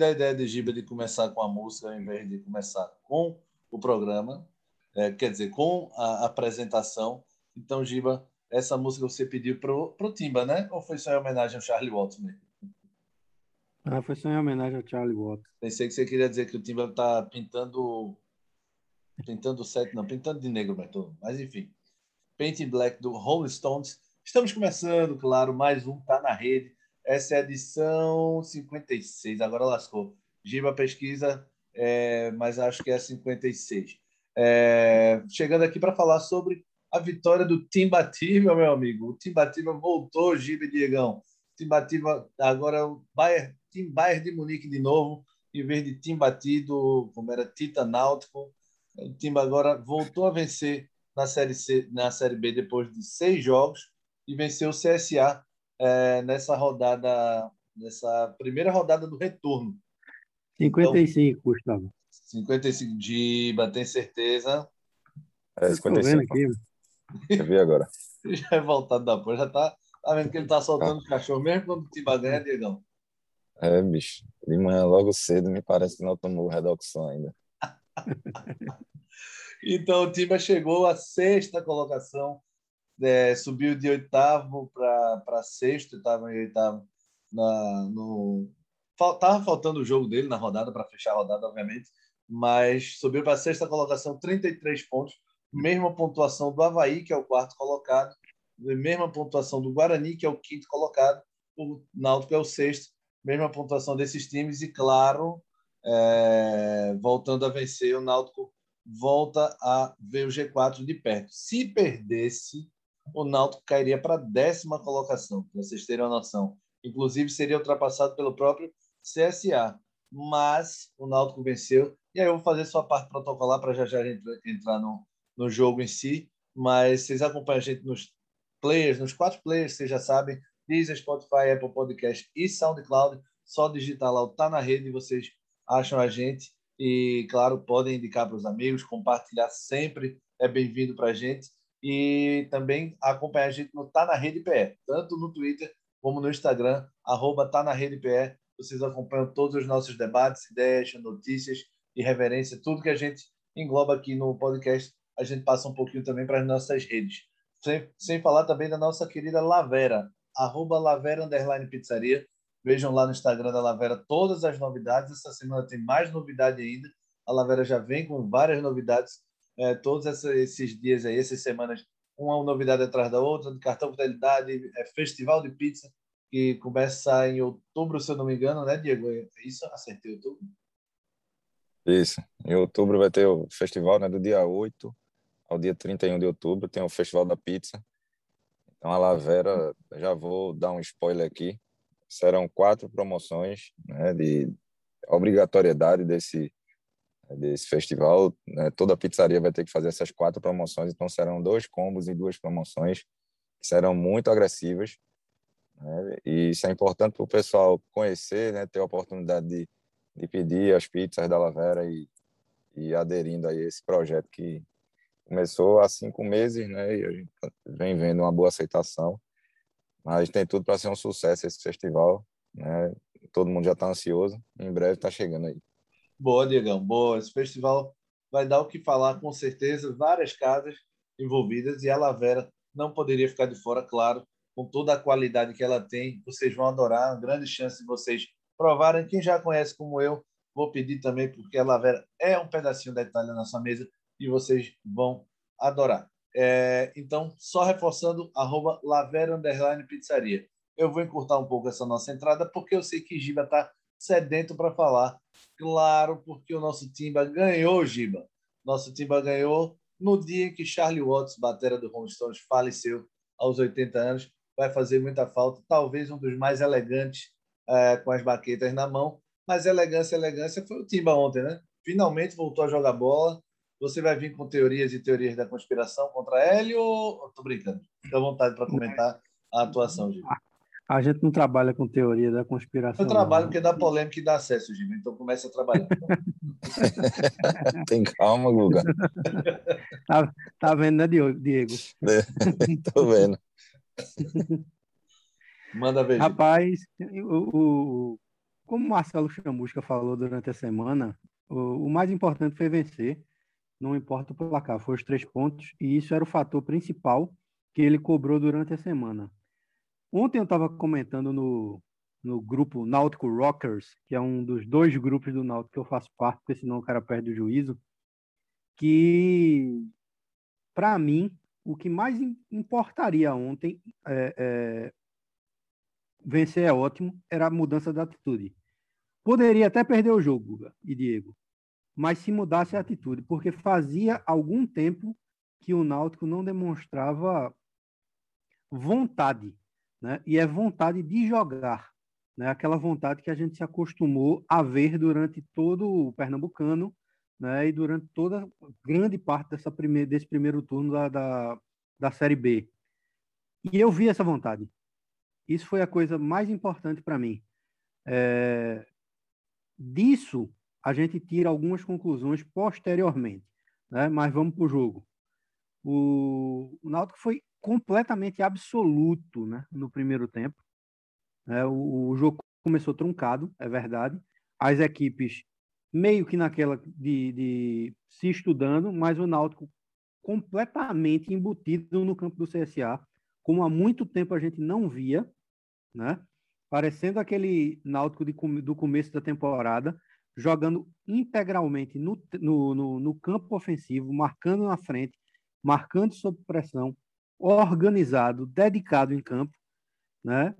da ideia de Giba de começar com a música ao invés de começar com o programa, é, quer dizer, com a apresentação. Então, Giba, essa música você pediu pro, pro Timba, né? Ou foi só em homenagem ao Charlie Watts mesmo? Ah, foi só em homenagem ao Charlie Watts. Pensei que você queria dizer que o Timba tá pintando pintando set, não, pintando de negro, Bertolo. Mas enfim, Painting Black do Rolling Stones. Estamos começando, claro, mais um tá na rede. Essa é a edição 56, agora lascou. Giba pesquisa, é, mas acho que é 56. É, chegando aqui para falar sobre a vitória do Timbativa, meu amigo. O Timbativa voltou, Giba e Diegão. Timbativa agora o Bayern, Tim Bayern de Munique de novo, em vez de Timbatido, como era Tita Náutico. O Timba agora voltou a vencer na Série, C, na série B depois de seis jogos e venceu o CSA é, nessa rodada, nessa primeira rodada do retorno. 55, então, Gustavo. 55 de tem certeza? É, 55. Aqui. Eu vi agora. já é voltado da porra, já tá, tá vendo que ele tá soltando ah. cachorro mesmo quando o Timba ganha, Diegão? É, bicho. De manhã logo cedo me parece que não tomou redoxão ainda. então o Timba chegou à sexta colocação é, subiu de oitavo para sexto, estava em oitavo na, no. Tava faltando o jogo dele na rodada para fechar a rodada, obviamente, mas subiu para sexta colocação, 33 pontos, mesma pontuação do Havaí, que é o quarto colocado, mesma pontuação do Guarani, que é o quinto colocado, o Náutico é o sexto, mesma pontuação desses times, e claro, é, voltando a vencer, o Náutico volta a ver o G4 de perto. Se perdesse, o Náutico cairia para a décima colocação, para vocês terem uma noção. Inclusive, seria ultrapassado pelo próprio CSA. Mas o Náutico venceu. E aí eu vou fazer sua parte protocolar para já já entrar no, no jogo em si. Mas vocês acompanham a gente nos players, nos quatro players, vocês já sabem. Deezer, Spotify, Apple Podcast e SoundCloud. Só digitar lá o Tá na Rede e vocês acham a gente. E, claro, podem indicar para os amigos, compartilhar sempre é bem-vindo para a gente e também acompanhar a gente no Tá na Rede PE, tanto no Twitter como no Instagram, arroba Tá na Rede PE. Vocês acompanham todos os nossos debates, ideias, notícias e reverência, tudo que a gente engloba aqui no podcast, a gente passa um pouquinho também para as nossas redes. Sem, sem falar também da nossa querida Lavera, arroba Lavera Underline Pizzaria. Vejam lá no Instagram da Lavera todas as novidades. Essa semana tem mais novidade ainda. A Lavera já vem com várias novidades é, todos esses dias aí, essas semanas, uma novidade atrás da outra, cartão fidelidade, é, festival de pizza, que começa em outubro, se eu não me engano, né, Diego? É isso? Acertei outubro? Isso. Em outubro vai ter o festival, né, do dia 8 ao dia 31 de outubro, tem o Festival da Pizza. Então, a Lavera, já vou dar um spoiler aqui, serão quatro promoções né, de obrigatoriedade desse desse festival, né, toda a pizzaria vai ter que fazer essas quatro promoções, então serão dois combos e duas promoções que serão muito agressivas. Né, e isso é importante para o pessoal conhecer, né, ter a oportunidade de, de pedir as pizzas da Lavera e, e aderindo a esse projeto que começou há cinco meses, né, e a gente vem vendo uma boa aceitação. Mas tem tudo para ser um sucesso esse festival, né? Todo mundo já está ansioso. Em breve está chegando aí. Boa, Diegão, boa. Esse festival vai dar o que falar, com certeza. Várias casas envolvidas e a Lavera não poderia ficar de fora, claro, com toda a qualidade que ela tem. Vocês vão adorar, uma grande chance de vocês provarem. Quem já conhece como eu, vou pedir também, porque a Lavera é um pedacinho da Itália na sua mesa e vocês vão adorar. É, então, só reforçando, arroba Lavera Pizzaria. Eu vou encurtar um pouco essa nossa entrada, porque eu sei que Giba está sedento para falar. Claro, porque o nosso Timba ganhou, Giba. Nosso Timba ganhou no dia em que Charlie Watts, batera do Rolling Stones, faleceu aos 80 anos. Vai fazer muita falta. Talvez um dos mais elegantes é, com as baquetas na mão. Mas elegância, elegância foi o Timba ontem, né? finalmente voltou a jogar bola. Você vai vir com teorias e teorias da conspiração contra ele ou. Tô brincando. Fica à vontade para comentar a atuação, Gil. A gente não trabalha com teoria da conspiração. Eu trabalho porque dá polêmica e dá acesso, Gil. Então começa a trabalhar. Tem calma, Guga. tá, tá vendo, né, Diego? É, tô vendo. Manda ver. Rapaz, o, o, como o Marcelo Chamusca falou durante a semana, o, o mais importante foi vencer. Não importa o placar, foi os três pontos. E isso era o fator principal que ele cobrou durante a semana. Ontem eu estava comentando no, no grupo Náutico Rockers, que é um dos dois grupos do Náutico que eu faço parte, porque senão o cara perde o juízo, que, para mim, o que mais importaria ontem, é, é, vencer é ótimo, era a mudança da atitude. Poderia até perder o jogo, Guga e Diego, mas se mudasse a atitude, porque fazia algum tempo que o Náutico não demonstrava vontade né? E é vontade de jogar, né? Aquela vontade que a gente se acostumou a ver durante todo o pernambucano, né? E durante toda grande parte dessa desse primeiro turno da, da, da Série B. E eu vi essa vontade. Isso foi a coisa mais importante para mim. É... Disso, a gente tira algumas conclusões posteriormente, né? Mas vamos para o jogo. O Náutico foi completamente absoluto né, no primeiro tempo. É, o, o, jogo começou truncado, é verdade. As equipes meio que naquela de, de se estudando, mas o Náutico completamente embutido no campo do CSA, como há muito tempo a gente não via, né? Parecendo aquele Náutico de, do começo da temporada, jogando integralmente no, no, no, no campo ofensivo, marcando na frente, marcando sob pressão, organizado, dedicado em campo, né?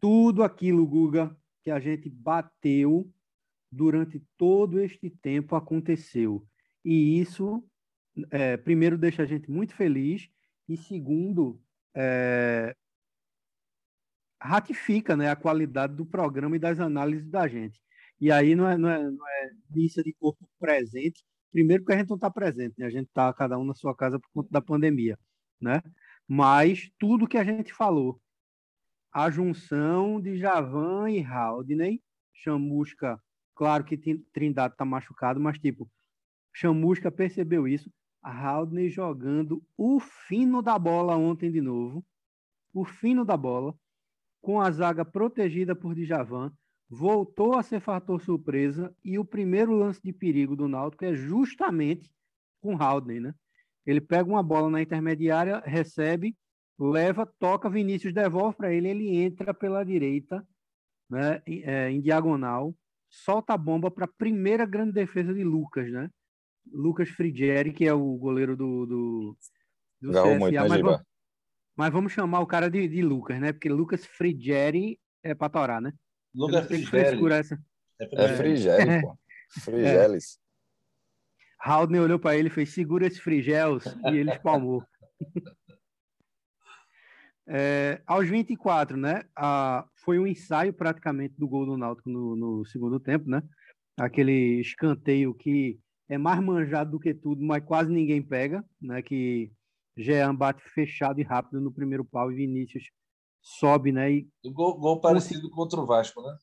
Tudo aquilo, Guga, que a gente bateu durante todo este tempo aconteceu. E isso, é, primeiro, deixa a gente muito feliz, e segundo, é, ratifica né, a qualidade do programa e das análises da gente. E aí não é, não é, não é missa de corpo presente, Primeiro porque a gente não está presente, né? A gente está cada um na sua casa por conta da pandemia, né? Mas tudo que a gente falou, a junção de Javan e Haldney, Chamusca, claro que Trindade está machucado, mas tipo, Chamusca percebeu isso, Haldney jogando o fino da bola ontem de novo, o fino da bola, com a zaga protegida por Djavan, voltou a ser fator surpresa e o primeiro lance de perigo do Náutico é justamente com Haldney, né? Ele pega uma bola na intermediária, recebe, leva, toca, Vinícius devolve para ele, ele entra pela direita, né, é, em diagonal, solta a bomba para a primeira grande defesa de Lucas, né? Lucas Frigieri, que é o goleiro do, do, do CSA, muito, mas, vamos, mas, vamos, chamar o cara de, de Lucas, né? Porque Lucas Frigieri é para torar, né? Lucas. Essa. É, é Frigério, pô. Frigeles. É. Haldner olhou para ele e fez: segura esse frigels, e ele espalmou. é, aos 24, né? A, foi um ensaio praticamente do gol do Náutico no, no, segundo tempo, né? Aquele escanteio que é mais manjado do que tudo, mas quase ninguém pega, né? Que Jean bate fechado e rápido no primeiro pau e Vinícius sobe, né? E gol, gol parecido contra o Vasco, né?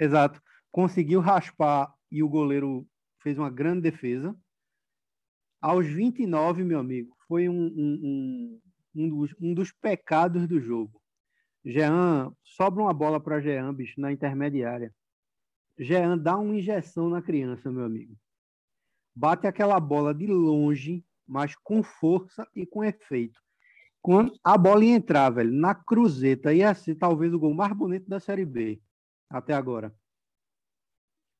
Exato. Conseguiu raspar e o goleiro fez uma grande defesa. Aos 29, meu amigo, foi um, um, um, um, dos, um dos pecados do jogo. Jean, sobra uma bola para Jean, bicho, na intermediária. Jean dá uma injeção na criança, meu amigo. Bate aquela bola de longe, mas com força e com efeito. Quando a bola ia entrar, velho, na cruzeta, ia ser talvez o gol mais bonito da Série B até agora.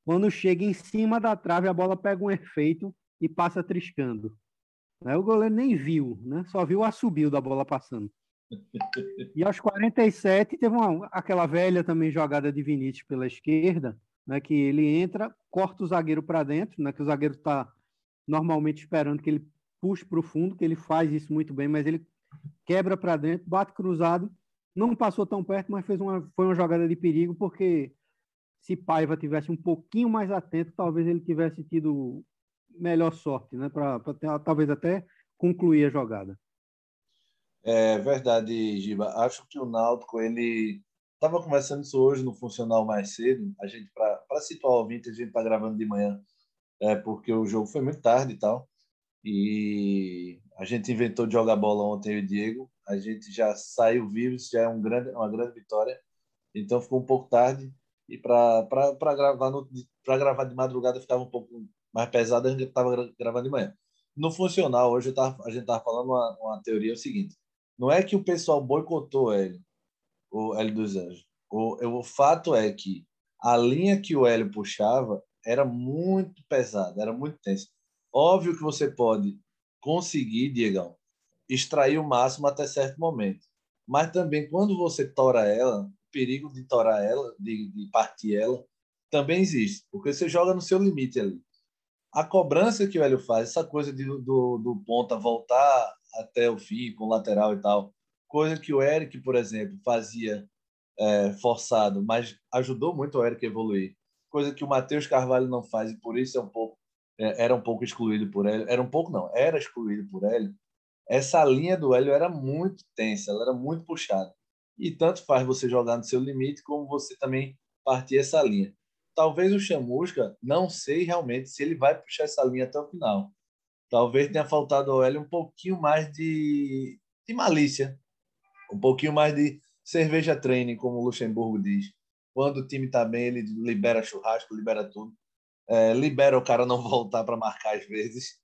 Quando chega em cima da trave, a bola pega um efeito e passa triscando. Né? O goleiro nem viu, né? só viu a subiu da bola passando. E aos 47 teve uma, aquela velha também jogada de Vinícius pela esquerda, né, que ele entra, corta o zagueiro para dentro, né, que o zagueiro está normalmente esperando que ele puxe para o fundo, que ele faz isso muito bem, mas ele quebra para dentro, bate cruzado, não passou tão perto, mas fez uma, foi uma jogada de perigo, porque se Paiva tivesse um pouquinho mais atento, talvez ele tivesse tido melhor sorte, né? Para talvez até concluir a jogada. É verdade, Giba. Acho que o Náutico, ele estava conversando isso hoje no Funcional mais cedo. A gente, para situar o ouvinte, a gente está gravando de manhã, é, porque o jogo foi muito tarde e tal. E a gente inventou de jogar bola ontem, eu e o Diego. A gente já saiu vivo, isso já é um grande, uma grande vitória. Então ficou um pouco tarde. E para gravar, no, gravar de madrugada ficava um pouco mais pesado, a gente estava gravando de manhã. No funcional, hoje tava, a gente estava falando uma, uma teoria é o seguinte: não é que o pessoal boicotou ele, o Hélio dos Anjos. O, o fato é que a linha que o Hélio puxava era muito pesada, era muito tensa. Óbvio que você pode conseguir, Diegão, extrair o máximo até certo momento. Mas também, quando você tora ela, o perigo de torar ela, de, de partir ela, também existe, porque você joga no seu limite ali. A cobrança que o Hélio faz, essa coisa de, do, do ponta voltar até o fim com o lateral e tal, coisa que o Eric, por exemplo, fazia é, forçado, mas ajudou muito o Eric a evoluir. Coisa que o Matheus Carvalho não faz e por isso é um pouco era um pouco excluído por Hélio, era um pouco não, era excluído por Hélio, essa linha do Hélio era muito tensa, ela era muito puxada. E tanto faz você jogar no seu limite, como você também partir essa linha. Talvez o Chamusca, não sei realmente se ele vai puxar essa linha até o final. Talvez tenha faltado ao Hélio um pouquinho mais de, de malícia, um pouquinho mais de cerveja treine, como o Luxemburgo diz. Quando o time está bem, ele libera churrasco, libera tudo é, libera o cara não voltar para marcar às vezes.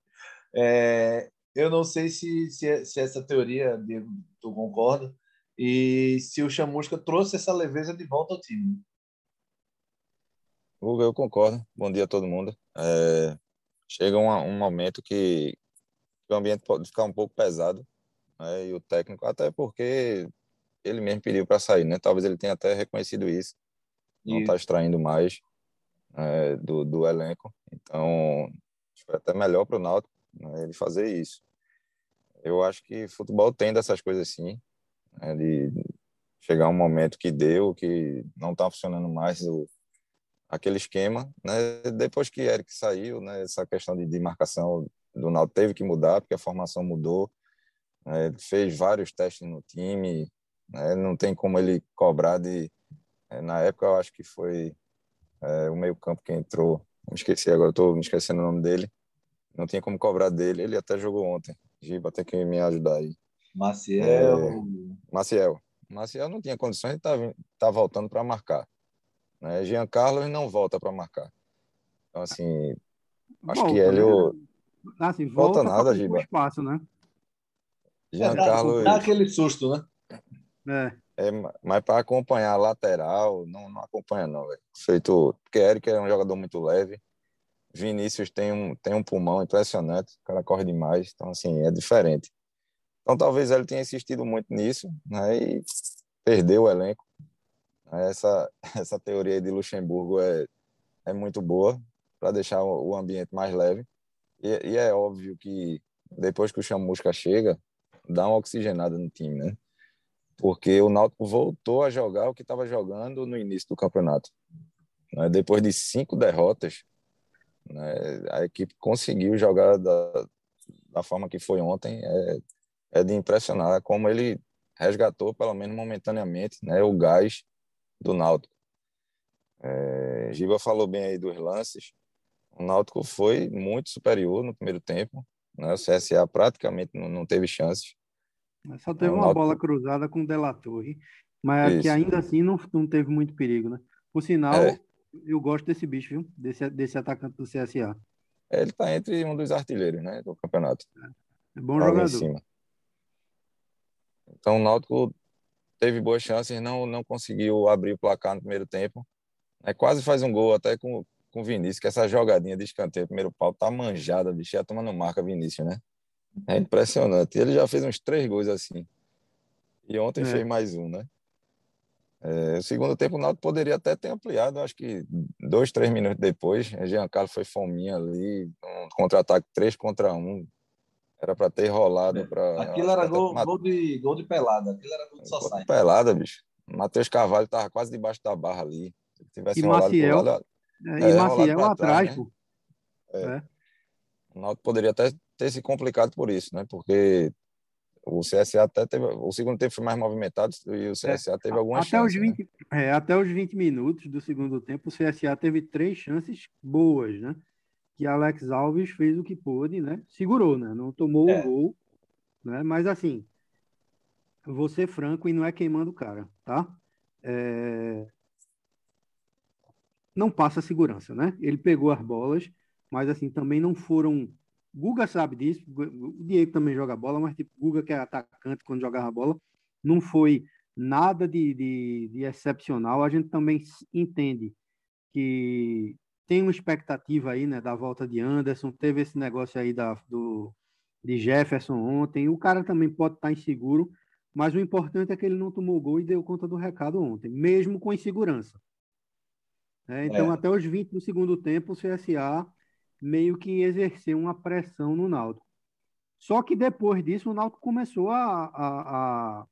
É, eu não sei se, se, se, essa teoria, Diego, tu concorda, e se o Chamusca trouxe essa leveza de volta ao time. Hugo, eu concordo. Bom dia a todo mundo. É, chega um, um momento que, que, o ambiente pode ficar um pouco pesado, né, e o técnico, até porque ele mesmo pediu para sair, né? Talvez ele tenha até reconhecido isso, não está extraindo mais é, do, do elenco. Então, foi até melhor para o Náutico né, ele fazer isso. Eu acho que futebol tem dessas coisas assim, né, de chegar um momento que deu, que não está funcionando mais o, aquele esquema. Né, depois que Eric saiu, né, essa questão de, de marcação do Náutico teve que mudar, porque a formação mudou. Né, ele fez vários testes no time, né, não tem como ele cobrar de. É, na época, eu acho que foi é, o meio-campo que entrou, me esqueci agora, estou me esquecendo o nome dele. Não tinha como cobrar dele, ele até jogou ontem. Giba tem que me ajudar aí. Maciel. É, Maciel. Maciel não tinha condições de estar tá, tá voltando para marcar. Né? Jean Carlos não volta para marcar. Então, assim, acho que ele. Né? Assim, volta, volta nada, Giba. Espaço, né? Jean Carlos. Dá aquele susto, né? É. É, mas para acompanhar lateral, não, não acompanha não, velho. Feito, porque Eric é um jogador muito leve. Vinícius tem um, tem um pulmão impressionante, o cara corre demais, então assim, é diferente. Então talvez ele tenha insistido muito nisso, né, e perdeu o elenco. Essa, essa teoria de Luxemburgo é, é muito boa para deixar o ambiente mais leve. E, e, é óbvio que depois que o Chamusca chega, dá uma oxigenada no time, né? Porque o Náutico voltou a jogar o que estava jogando no início do campeonato. Né? Depois de cinco derrotas, né? a equipe conseguiu jogar da, da forma que foi ontem. É, é de impressionar como ele resgatou, pelo menos momentaneamente, né? o gás do Náutico. É, Giba falou bem aí dos lances. O Náutico foi muito superior no primeiro tempo. Né? O CSA praticamente não, não teve chances. Só teve uma bola cruzada com o Della Torre, mas Isso. que ainda assim não, não teve muito perigo, né? Por sinal, é. eu gosto desse bicho, viu? Desse, desse atacante do CSA. É, ele está entre um dos artilheiros, né, do campeonato. É bom tá jogador. Então o Náutico teve boas chances, não não conseguiu abrir o placar no primeiro tempo. É, quase faz um gol até com com o Vinícius, que essa jogadinha de escanteio, primeiro pau, tá manjada, bicho, ia tomando marca Vinícius, né? É impressionante. Ele já fez uns três gols assim. E ontem é. fez mais um, né? É, o segundo tempo o Náutico poderia até ter ampliado, acho que dois, três minutos depois, Jean Carlos foi fominha ali, um contra-ataque três contra um, era para ter rolado é. para. Aquilo era gol, gol, de, gol de pelada, aquilo era gol de só Pelada, bicho. Matheus Carvalho tava quase debaixo da barra ali. tivesse E rolado Maciel, lado, É, É, e rolado Maciel pra atrás, trás, né? pô. É. É. o Náutico poderia até ter se complicado por isso, né? Porque o CSA até teve. O segundo tempo foi mais movimentado e o CSA teve algumas É, Até os, chances. né? 20, é, até os 20 minutos do segundo tempo, o CSA teve três chances boas, né? Que Alex Alves fez o que pôde, né? Segurou, né? Não tomou É. o gol, né? Mas assim, vou ser franco e não é queimando o cara, tá? É, Não passa segurança, né? Ele pegou as bolas, mas assim, também não foram. Guga sabe disso, o Diego também joga bola, mas tipo, Guga que é atacante quando jogava bola, não foi nada de, de, de excepcional. A gente também entende que tem uma expectativa aí, né, da volta de Anderson, teve esse negócio aí da, do, de Jefferson ontem, o cara também pode estar inseguro, mas o importante é que ele não tomou gol e deu conta do recado ontem, mesmo com insegurança. É, então, É. até os 20 do segundo tempo, o CSA meio que exerceu uma pressão no Náutico. Só que depois disso, o Náutico começou a, a, a,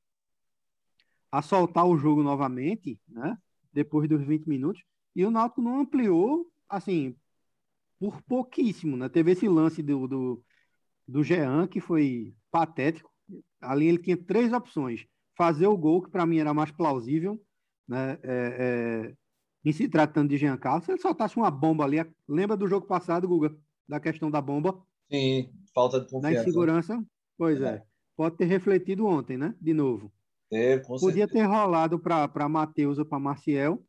a soltar o jogo novamente, né? Depois dos 20 minutos, e o Náutico não ampliou, assim, por pouquíssimo, né? Teve esse lance do, do, do Jean, que foi patético. Ali ele tinha três opções. Fazer o gol, que para mim era mais plausível, né? É, é, em se tratando de Jean Carlos, se ele soltasse uma bomba ali, lembra do jogo passado, Guga, da questão da bomba, Sim, falta de na confiança. insegurança? Pois é. É. Pode ter refletido ontem, né? De novo. Com Podia certeza. ter rolado para Matheus ou para Marciel.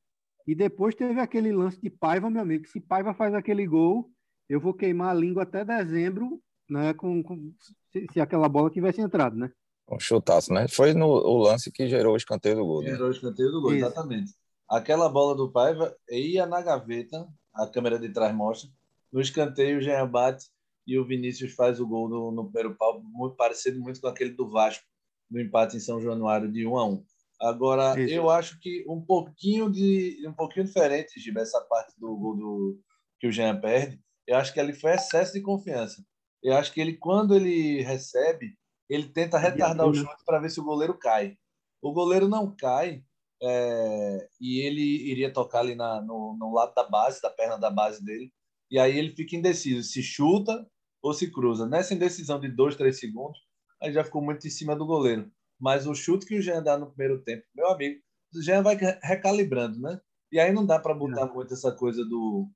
E depois teve aquele lance de Paiva, meu amigo. Se Paiva faz aquele gol, eu vou queimar a língua até dezembro, né? Com, com- se, se aquela bola tivesse entrado, né? Um chutaço, né? Foi no o lance que gerou o escanteio do gol. Né? Gerou o escanteio do gol, Isso. exatamente. Aquela bola do Paiva ia na gaveta, a câmera de trás mostra. No escanteio, o Jean bate e o Vinícius faz o gol no, no primeiro pau, muito parecido muito com aquele do Vasco, no empate em São Januário de 1 a 1 Agora, Isso. eu acho que um pouquinho de um pouquinho diferente, Giba, essa parte do gol do, que o Jean perde, eu acho que ali foi excesso de confiança. Eu acho que ele, quando ele recebe, ele tenta retardar o né? chute para ver se o goleiro cai. O goleiro não cai, é, e ele iria tocar ali na, no, no lado da base, da perna da base dele, e aí ele fica indeciso se chuta ou se cruza. Nessa indecisão de dois, três segundos, aí já ficou muito em cima do goleiro. Mas o chute que o Jean dá no primeiro tempo, meu amigo, o Jean vai recalibrando, né? E aí não dá para botar muito essa coisa do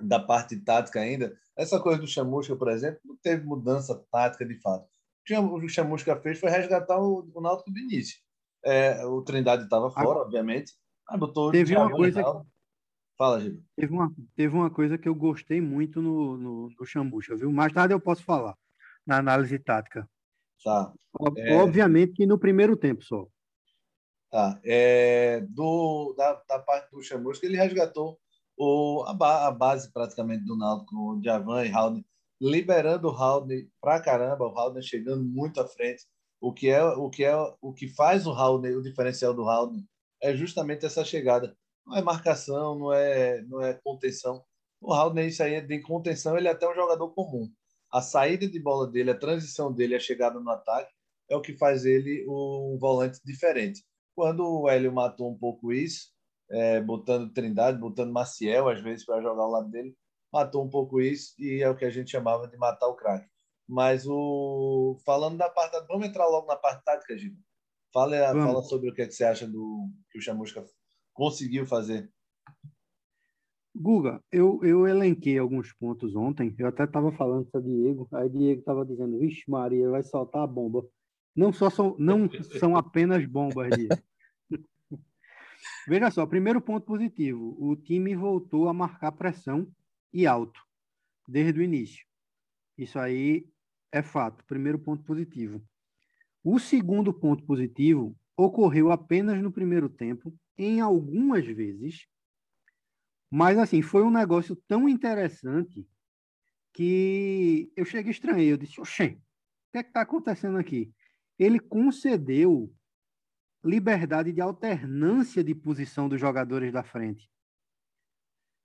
da parte tática ainda. Essa coisa do Chamusca, por exemplo, não teve mudança tática de fato. O que o Chamusca fez foi resgatar o, o Náutico do início. É, o Trindade estava fora, obviamente. Aí botou Teve uma coisa Reinaldo. Fala, Gil. Teve uma, teve uma coisa que eu gostei muito no, no, no Xambucha, viu? Mais tarde eu posso falar na análise tática. Tá. É. Obviamente que no primeiro tempo só. Tá. É, do, da, da parte do Chamusca, ele resgatou o, a, ba- a base praticamente do Náutico, com o Javan e Haldner, liberando o Haldner pra caramba, o Haldner chegando muito à frente. O que é o que é o que faz o Haldner, o diferencial do Haldner é justamente essa chegada. Não é marcação, não é não é contenção. O Haldner isso aí é de contenção, ele é até um jogador comum. A saída de bola dele, a transição dele, a chegada no ataque é o que faz ele um volante diferente. Quando o Hélio matou um pouco isso, é, botando Trindade, botando Maciel, às vezes, para jogar ao lado dele, matou um pouco isso e é o que a gente chamava de matar o craque. Mas o falando da parte. Vamos entrar logo na parte tática, Gil. Fala, Vamos. fala sobre o que, é que você acha do que o Chamusca conseguiu fazer. Guga, eu, eu elenquei alguns pontos ontem. Eu até estava falando com o Diego. Aí Diego estava dizendo: Vixe, Maria, vai soltar a bomba. Não, só são, não são apenas bombas, Diego. Veja só, primeiro ponto positivo: o time voltou a marcar pressão e alto desde o início. Isso aí é fato. Primeiro ponto positivo. O segundo ponto positivo ocorreu apenas no primeiro tempo, em algumas vezes, mas assim, foi um negócio tão interessante que eu cheguei estranhei. Eu disse, oxê, o que é que está acontecendo aqui? Ele concedeu liberdade de alternância de posição dos jogadores da frente.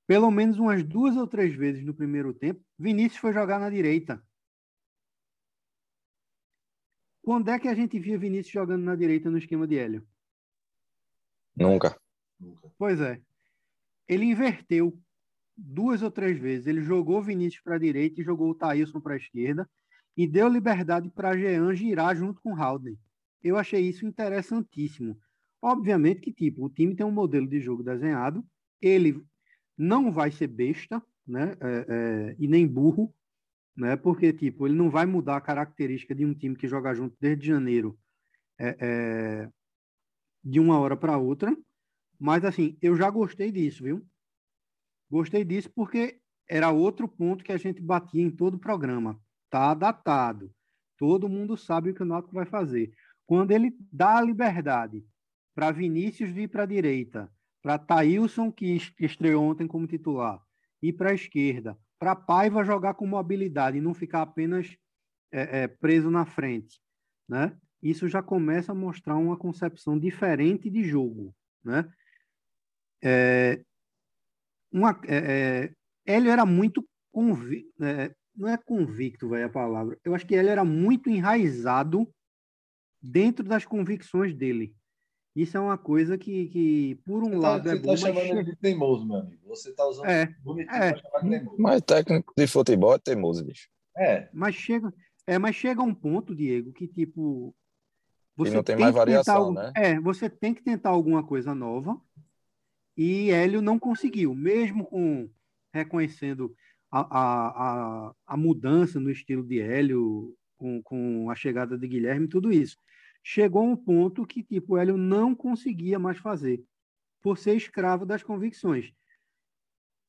Pelo menos umas duas ou três vezes no primeiro tempo, Vinícius foi jogar na direita. Quando é que a gente via Vinícius jogando na direita no esquema de Hélio? Nunca. Nunca. Pois é. ele inverteu duas ou três vezes. Ele jogou Vinícius para a direita e jogou o Thailson para a esquerda e deu liberdade para Jean girar junto com o Haldane. Eu achei isso interessantíssimo. Obviamente que tipo, o time tem um modelo de jogo desenhado, ele não vai ser besta, né? É, é, e nem burro, né? Porque tipo, ele não vai mudar a característica de um time que joga junto desde janeiro é, é de uma hora para outra. Mas assim, eu já gostei disso, viu? Gostei disso porque era outro ponto que a gente batia em todo o programa. Tá datado. Todo mundo sabe o que o Náutico vai fazer. Quando ele dá a liberdade para Vinícius vir para a direita, para Thailson, que estreou ontem como titular, e para a esquerda, para Paiva jogar com mobilidade e não ficar apenas é, é, preso na frente, né? Isso já começa a mostrar uma concepção diferente de jogo, né? É, uma, é, é, Hélio era muito convicto, é, não é convicto, vai a palavra. Eu acho que ele era muito enraizado dentro das convicções dele. Isso é uma coisa que, que por um você lado tá, é você bom, tá chamando mas... ele de teimoso, meu amigo. Você tá usando é, bonitinho é. pra chamar de teimoso. Mas técnico de futebol é teimoso, bicho. É, mas chega, é, mas chega um ponto, Diego, que tipo E não tem mais que tentar variação, algo- né? É, você tem que tentar alguma coisa nova. E Hélio não conseguiu, mesmo com reconhecendo a, a, a, a mudança no estilo de Hélio, com, com a chegada de Guilherme, tudo isso. Chegou um ponto que tipo, o Hélio não conseguia mais fazer, por ser escravo das convicções.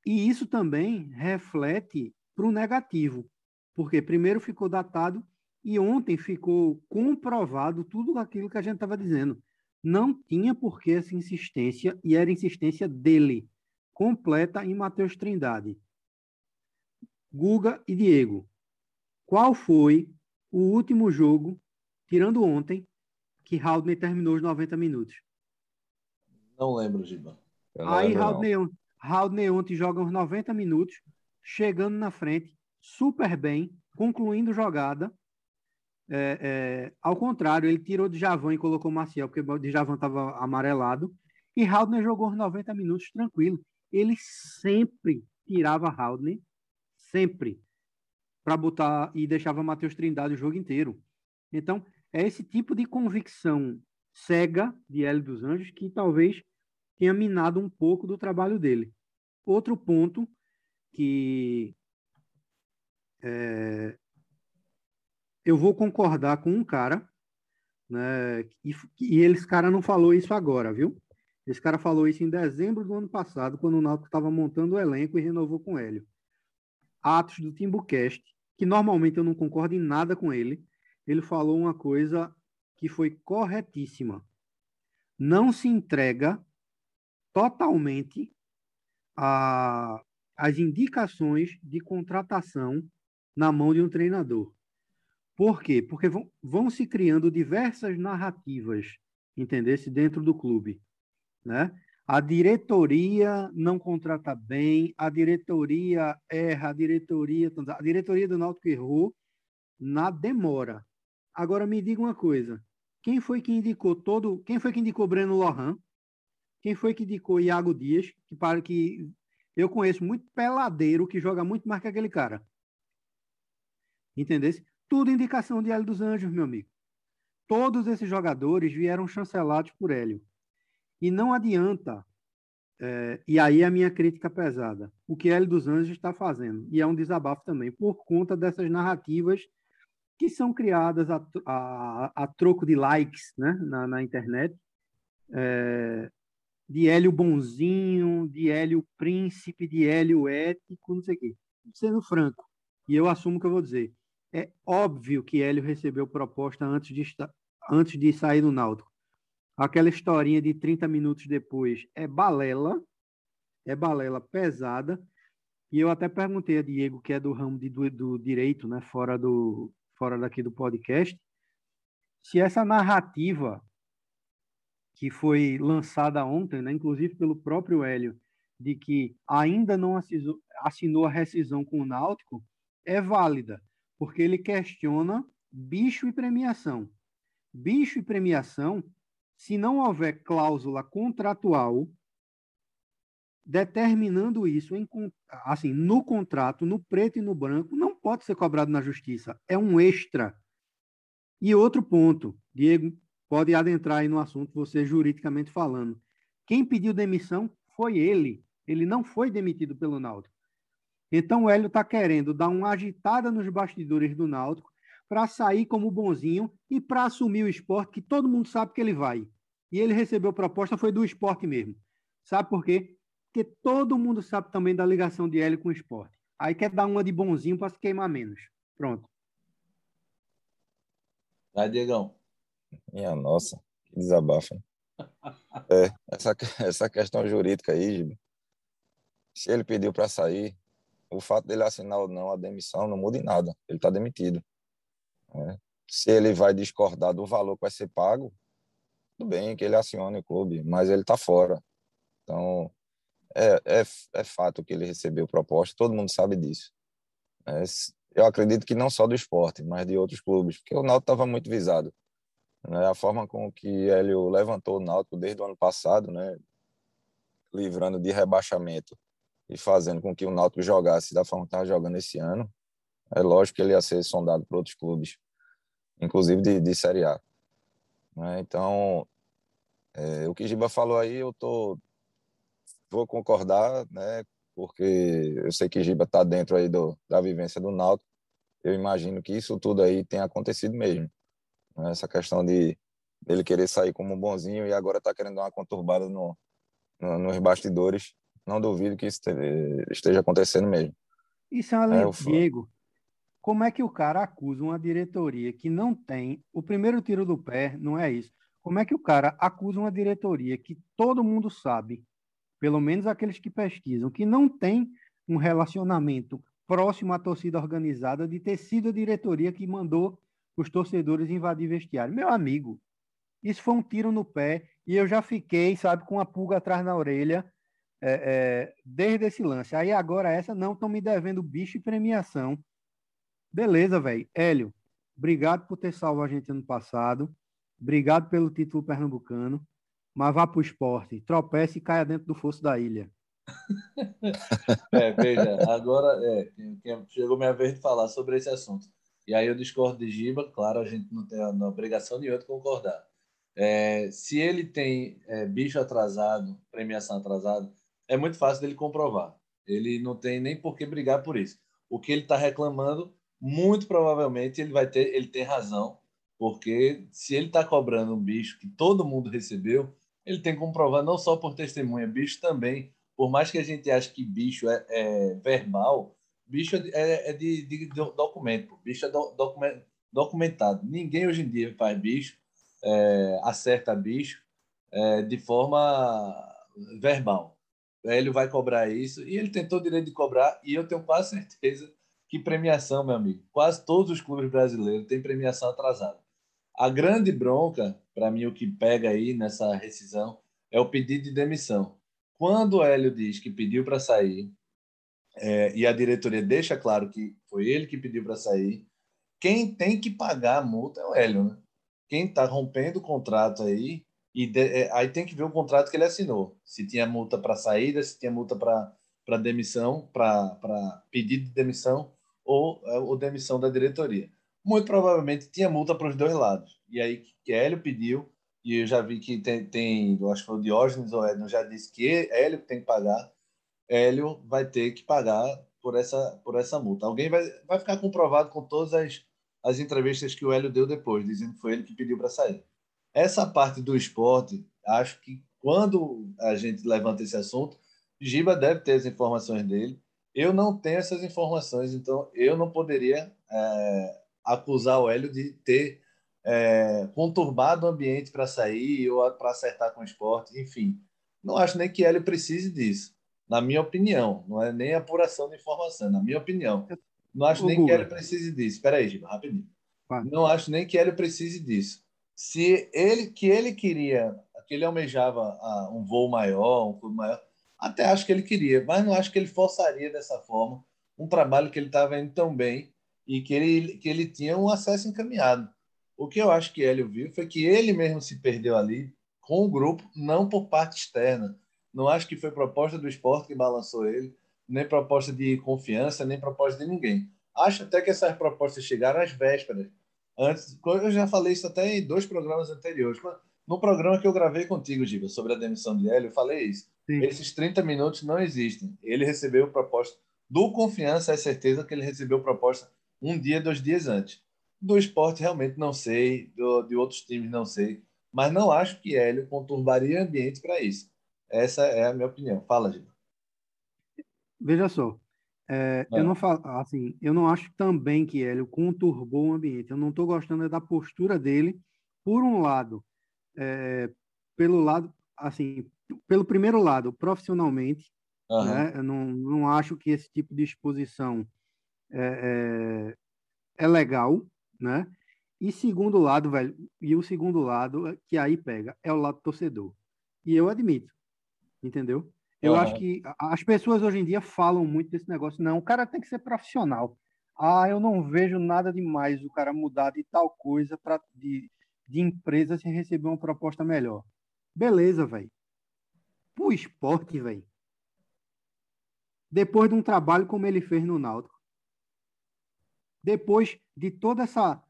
E isso também reflete para o negativo, porque primeiro ficou datado e ontem ficou comprovado tudo aquilo que a gente estava dizendo. Não tinha por que essa insistência, e era insistência dele, completa em Matheus Trindade. Guga e Diego. Qual foi o último jogo, tirando ontem, que Haldner terminou os 90 minutos? não lembro, Giba. Não Aí lembro, Haldner ontem joga uns 90 minutos, chegando na frente, super bem, concluindo jogada. É, é, ao contrário, ele tirou de Javan e colocou Maciel, porque o Javan estava amarelado. E Haldner jogou uns 90 minutos tranquilo. Ele sempre tirava Haldner, sempre, para botar e deixava Matheus Trindade o jogo inteiro. Então, é esse tipo de convicção cega de Hélio dos Anjos que talvez tenha minado um pouco do trabalho dele. Outro ponto que é, eu vou concordar com um cara, né, e, e esse cara não falou isso agora, viu? Esse cara falou isso em dezembro do ano passado, quando o Náutico estava montando o elenco e renovou com o Hélio. Atos do Timbucast, que normalmente eu não concordo em nada com ele, ele falou uma coisa que foi corretíssima. Não se entrega totalmente a, as indicações de contratação na mão de um treinador. Por quê? Porque vão, vão se criando diversas narrativas, entendesse, dentro do clube, né? A diretoria não contrata bem, a diretoria erra, a diretoria, a diretoria do Náutico errou na demora. Agora me diga uma coisa, quem foi que indicou todo, quem foi que indicou Breno Lohan? Quem foi que indicou Iago Dias, que para que eu conheço muito peladeiro que joga muito mais que aquele cara. Entendesse? Tudo indicação de Hélio dos Anjos, meu amigo. Todos esses jogadores vieram chancelados por Hélio. E não adianta, é, e aí a minha crítica pesada, o que Hélio dos Anjos está fazendo. E é um desabafo também, por conta dessas narrativas que são criadas a, a, a troco de likes né, na, na internet. É, de Hélio bonzinho, de Hélio príncipe, de Hélio ético, não sei o quê. Sendo franco, e eu assumo que eu vou dizer, é óbvio que Hélio recebeu proposta antes de, antes de sair do Náutico. Aquela historinha de 30 minutos depois é balela, é balela pesada. E eu até perguntei a Diego, que é do ramo de- do, do direito, né, fora, do, fora daqui do podcast, se essa narrativa que foi lançada ontem, né, inclusive pelo próprio Hélio, de que ainda não assinou, a rescisão com o Náutico, é válida, porque ele questiona bicho e premiação. Bicho e premiação, se não houver cláusula contratual, determinando isso em, assim, no contrato, no preto e no branco, não pode ser cobrado na justiça. É um extra. E outro ponto, Diego, pode adentrar aí no assunto, você juridicamente falando. Quem pediu demissão foi ele. Ele não foi demitido pelo Náutico. Então o Hélio está querendo dar uma agitada nos bastidores do Náutico para sair como bonzinho e para assumir o esporte que todo mundo sabe que ele vai. E ele recebeu proposta, foi do esporte mesmo. Sabe por quê? Porque todo mundo sabe também da ligação de Hélio com o esporte. Aí quer dar uma de bonzinho para se queimar menos. Pronto. Vai, Diegão. Minha nossa, que desabafo. é, essa, essa questão jurídica aí, Gibi, se ele pediu para sair, o fato dele assinar ou não a demissão não muda em nada. Ele está demitido. Né? Se ele vai discordar do valor que vai ser pago, tudo bem que ele acione o clube, mas ele está fora. Então, é, é, é fato que ele recebeu proposta, todo mundo sabe disso. É, eu acredito que não só do esporte, mas de outros clubes, porque o Náutico estava muito visado. Né? A forma com que ele levantou o Náutico desde o ano passado, né? livrando de rebaixamento e fazendo com que o Náutico jogasse da forma que estava jogando esse ano, é lógico que ele ia ser sondado por outros clubes, inclusive de, de Série A. Né? Então, é, o que Giba falou aí, eu tô vou concordar, né? Porque eu sei que Giba está dentro aí do, da vivência do Náutico. Eu imagino que isso tudo aí tenha acontecido mesmo. Né? Essa questão de ele querer sair como um bonzinho e agora está querendo dar uma conturbada no, no, nos bastidores. Não duvido que isso esteja acontecendo mesmo. Isso é uma lenda, é, Diego. Como é que o cara acusa uma diretoria que não tem o primeiro tiro do pé? Não é isso. Como é que o cara acusa uma diretoria que todo mundo sabe pelo menos aqueles que pesquisam, que não tem um relacionamento próximo à torcida organizada de ter sido a diretoria que mandou os torcedores invadir vestiário. Meu amigo, isso foi um tiro no pé e eu já fiquei, sabe, com a pulga atrás na orelha é, é, desde esse lance. Aí agora essa não estão me devendo bicho e premiação. Beleza, velho. Hélio, obrigado por ter salvo a gente ano passado. Obrigado pelo título pernambucano mas vá para o esporte, tropece e caia dentro do fosso da ilha. é, veja, agora é, chegou minha vez de falar sobre esse assunto. E aí eu discordo de Giba, claro, a gente não tem a obrigação nenhuma de concordar. É, se ele tem é, bicho atrasado, premiação atrasada, é muito fácil dele comprovar. Ele não tem nem por que brigar por isso. O que ele está reclamando, muito provavelmente ele vai ter, ele tem razão, porque se ele está cobrando um bicho que todo mundo recebeu, ele tem como provar não só por testemunha, bicho também. Por mais que a gente ache que bicho é, é verbal, bicho é, é, é de, de, de, documento. Bicho é do, document, documentado. Ninguém hoje em dia faz bicho, é, acerta bicho é, de forma verbal. Ele vai cobrar isso e ele tentou o direito de cobrar e eu tenho quase certeza que premiação, meu amigo. Quase todos os clubes brasileiros têm premiação atrasada. A grande bronca, para mim, o que pega aí nessa rescisão é o pedido de demissão. Quando o Hélio diz que pediu para sair, é, e a diretoria deixa claro que foi ele que pediu para sair, quem tem que pagar a multa é o Hélio, né? Quem está rompendo o contrato aí, e de, é, aí tem que ver o contrato que ele assinou. Se tinha multa para saída, se tinha multa para demissão, para pedido de demissão ou, é, ou demissão da diretoria muito provavelmente tinha multa para os dois lados. E aí que Hélio pediu, e eu já vi que tem, tem acho que foi o Diógenes ou Hélio já disse que Hélio tem que pagar, Hélio vai ter que pagar por essa, por essa multa. Alguém vai, vai ficar comprovado com todas as, as entrevistas que o Hélio deu depois, dizendo que foi ele que pediu para sair. Essa parte do esporte, acho que quando a gente levanta esse assunto, Giba deve ter as informações dele. Eu não tenho essas informações, então eu não poderia é, acusar o Hélio de ter é, conturbado o ambiente para sair ou para acertar com o esporte, enfim. Não acho nem que Hélio precise disso, na minha opinião. Não é nem apuração de informação, na minha opinião. Não acho nem que Hélio precise disso. Espera aí, Giba, rapidinho. Não acho nem que Hélio precise disso. Se ele que ele queria, que ele almejava ah, um voo maior, um clube maior, até acho que ele queria, mas não acho que ele forçaria dessa forma um trabalho que ele estava indo tão bem e que ele, que ele tinha um acesso encaminhado. O que eu acho que Hélio viu foi que ele mesmo se perdeu ali com o grupo, não por parte externa, Não acho que foi proposta do esporte que balançou ele, nem proposta de confiança, nem proposta de ninguém. Acho até que essas propostas chegaram às vésperas. Antes, eu já falei isso até em dois programas anteriores. No programa que eu gravei contigo, Giba, sobre a demissão de Hélio, eu falei isso. Sim. Esses 30 minutos não existem. Ele recebeu proposta do Confiança, é certeza que ele recebeu proposta um dia, dois dias antes. Do esporte, realmente não sei. Do, de outros times, não sei. Mas não acho que Hélio conturbaria ambiente para isso. Essa é a minha opinião. Fala, Giba. Veja só. É, eu não falo assim, eu não acho também que Hélio conturbou o ambiente. Eu não estou gostando da postura dele. Por um lado, é, pelo lado, assim, pelo primeiro lado, profissionalmente, uhum. né? Eu não, não acho que esse tipo de exposição é, é, é legal, né? E segundo lado, velho, e o segundo lado é que aí pega é o lado torcedor. E eu admito, entendeu? Eu uhum. acho que as pessoas hoje em dia falam muito desse negócio. Não, o cara tem que ser profissional. Ah, eu não vejo nada demais o cara mudar de tal coisa para de, de empresa se receber uma proposta melhor. Beleza, velho. Pro esporte, velho. Depois de um trabalho como ele fez no Náutico. Depois de toda essa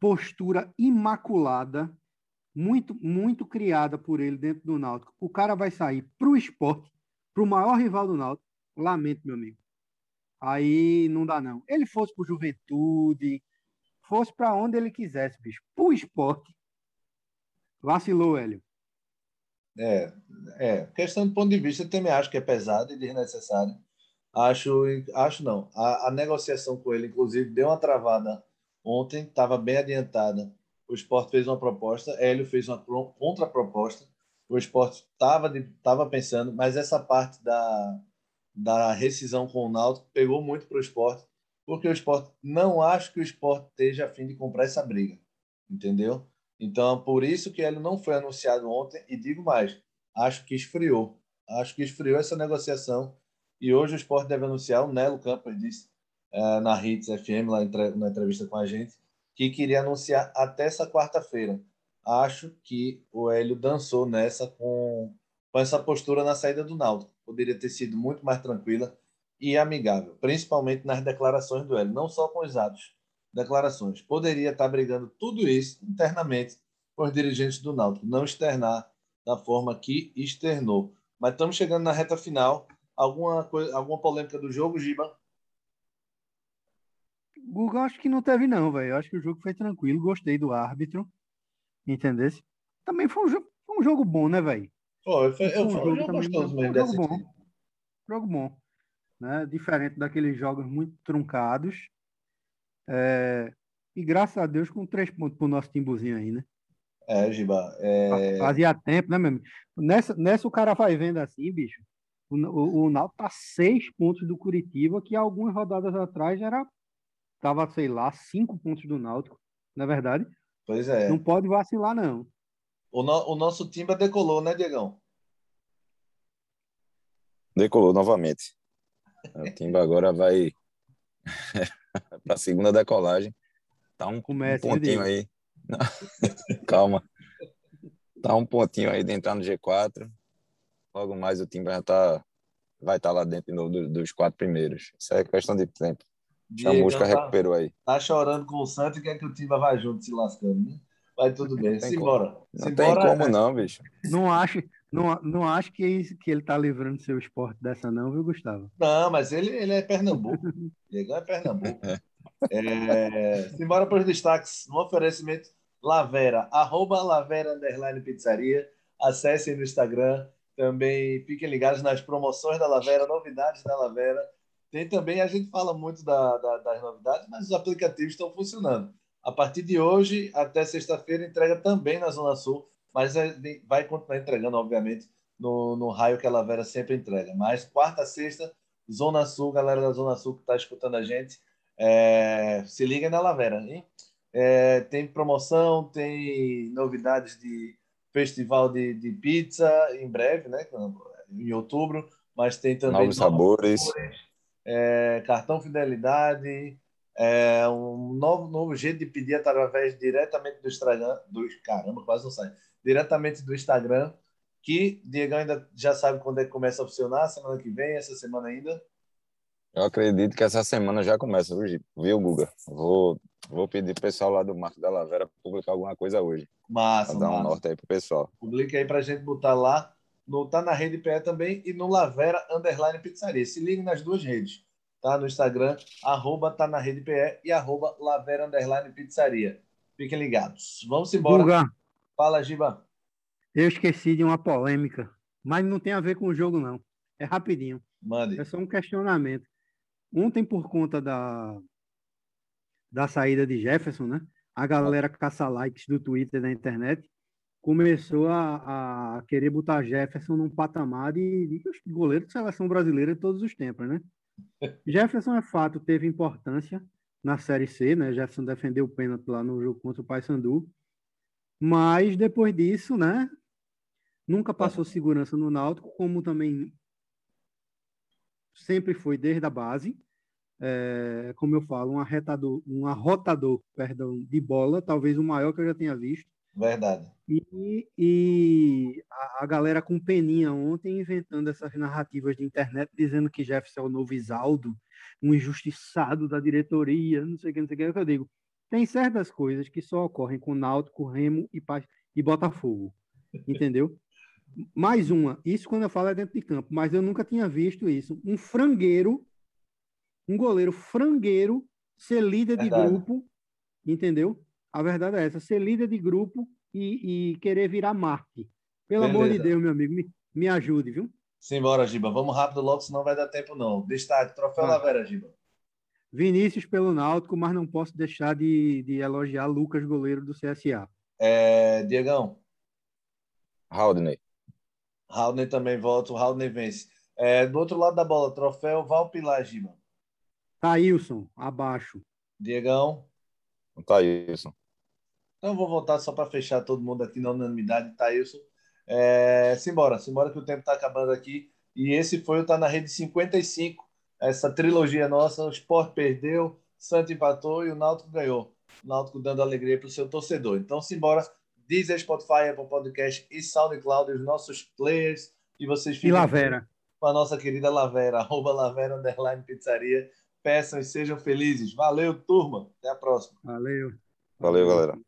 postura imaculada muito, muito criada por ele dentro do Náutico. O cara vai sair para o esporte, para o maior rival do Náutico. Lamento, meu amigo. Aí não dá, não. Ele fosse para Juventude, fosse para onde ele quisesse, bicho. Para o esporte. Vacilou, Hélio. É, é. Questão do ponto de vista, eu também acho que é pesado e desnecessário. Acho, acho não. A, a negociação com ele, inclusive, deu uma travada ontem, estava bem adiantada o esporte fez uma proposta, Hélio fez uma contraproposta, o esporte estava tava pensando, mas essa parte da, da rescisão com o Náutico pegou muito para o esporte, porque o esporte não acho que o esporte esteja a fim de comprar essa briga, entendeu? Então, por isso que ele não foi anunciado ontem, e digo mais, acho que esfriou. Acho que esfriou essa negociação, e hoje o esporte deve anunciar, o Nelo Campos disse é, na Hits FM, lá na entrevista com a gente, que queria anunciar até essa quarta-feira. Acho que o Hélio dançou nessa com, com essa postura na saída do Náutico. Poderia ter sido muito mais tranquila e amigável, principalmente nas declarações do Hélio, não só com os atos, declarações. Poderia estar brigando tudo isso internamente com os dirigentes do Náutico, não externar da forma que externou. Mas estamos chegando na reta final. Alguma, coisa, alguma polêmica do jogo, Giba? Guga, acho que não teve, não, velho. Acho que o jogo foi tranquilo. Gostei do árbitro. Entendesse? Também foi um jogo, foi um jogo bom, né, velho? Foi, foi, foi, um jogo, jogo gostoso mesmo. Jogo bom. Jogo bom. Né? Diferente daqueles jogos muito truncados. É... E graças a Deus com três pontos pro nosso timbuzinho aí, né? É, Giba. É... Fazia tempo, né, mesmo? Nessa, nessa o cara vai vendo assim, bicho. O, o, o Náutico tá seis pontos do Curitiba, que algumas rodadas atrás era estava, sei lá, cinco pontos do Náutico, na é verdade. Pois é. Não pode vacilar, não. O, no, o nosso Timba decolou, né, Diegão? Decolou novamente. O Timba agora vai para a segunda decolagem. Tá um, Comece, um pontinho aí. Calma. Tá um pontinho aí de entrar no G4. Logo mais o Timba já tá, vai estar tá lá dentro de novo dos quatro primeiros. Isso é questão de tempo. A música tá, recuperou aí. Tá chorando com o Santos e quer que o Timba vá junto se lascando, né? Vai tudo bem. Simbora. Não Simbora, tem como não, bicho. Não acho, não, não acho que, é que ele tá livrando seu esporte dessa não, viu, Gustavo? Não, mas ele, ele é Pernambuco. Diegão é Pernambuco. é, simbora para os destaques. No oferecimento Lavera, arroba Lavera Underline Pizzaria. Acessem no Instagram. Também fiquem ligados nas promoções da Lavera, novidades da Lavera. Tem também, a gente fala muito da, da, das novidades, mas os aplicativos estão funcionando. A partir de hoje até sexta-feira, entrega também na Zona Sul, mas é, vai continuar entregando, obviamente, no, no raio que a Lavera sempre entrega. Mas quarta, sexta, Zona Sul, galera da Zona Sul que está escutando a gente, é, se liga na Lavera, hein? É, tem promoção, tem novidades de festival de, de pizza em breve, né? Em outubro, mas tem também novos, sabores. sabores é, cartão fidelidade, é, um novo, novo jeito de pedir através diretamente do Instagram, do, caramba, quase não sai, diretamente do Instagram, que Diego ainda já sabe quando é que começa a funcionar, semana que vem, essa semana ainda? Eu acredito que essa semana já começa, viu, Guga? Vou, vou pedir pro pessoal lá do Marco da Lavera publicar alguma coisa hoje. Massa, pra dar massa. um norte aí pro pessoal. Publica aí pra gente botar lá, no Tá na Rede PE também e no Lavera Underline Pizzaria. Se ligue nas duas redes, tá? No Instagram, arroba Tá na Rede PE e arroba Lavera Underline Pizzaria. Fiquem ligados. Vamos embora. Guga, Fala, Giba. eu esqueci de uma polêmica, mas não tem a ver com o jogo, não. É rapidinho. Mande. É só um questionamento. Ontem, por conta da, da saída de Jefferson, né? A galera caça likes do Twitter e da internet começou a, a querer botar Jefferson num patamar de, de goleiro de seleção brasileira de todos os tempos, né? Jefferson, é fato, teve importância na Série C, né? Jefferson defendeu o pênalti lá no jogo contra o Paysandu. Mas depois disso, né? Nunca passou segurança no Náutico, como também sempre foi desde a base. É, como eu falo, um arretador, um arrotador, perdão, de bola, talvez o maior que eu já tenha visto. Verdade. E, e a, a, galera com peninha ontem inventando essas narrativas de internet, dizendo que Jefferson é o novo Isaldo, um injustiçado da diretoria, não sei o que, não sei o que, é o que eu digo. Tem certas coisas que só ocorrem com Náutico, Remo e, e Botafogo, entendeu? Mais uma, isso quando eu falo é dentro de campo, mas eu nunca tinha visto isso. Um frangueiro, um goleiro frangueiro, ser líder de Verdade. grupo, entendeu? A verdade é essa, ser líder de grupo e, e querer virar Marte. Pelo amor de Beleza. Deus, meu amigo, me, me ajude, viu? Simbora, Giba. Vamos rápido logo, senão vai dar tempo não. Destaque, troféu Vai. Lavera, Giba. Vinícius pelo Náutico, mas não posso deixar de, de elogiar Lucas, goleiro do CSA. É, Diegão, Haldney. Haldner também volta, o Haldner vence. É, do outro lado da bola, troféu Valpilar, Giba. Thailson, abaixo. Diegão. Isso. Então vou voltar só para fechar todo mundo aqui na unanimidade, Thailson. É, simbora, simbora que o tempo está acabando aqui. E esse foi o Tá na Rede 55, essa trilogia nossa. O Sport perdeu, Santo empatou e o Náutico ganhou. O Náutico dando alegria para o seu torcedor. Então simbora, Deezer, Spotify, Apple Podcast e SoundCloud, os nossos players. E vocês E ficam Lavera. com a nossa querida Lavera, arroba Lavera Underline Pizzaria. Peçam e sejam felizes. Valeu, turma. Até a próxima. Valeu. Valeu, galera.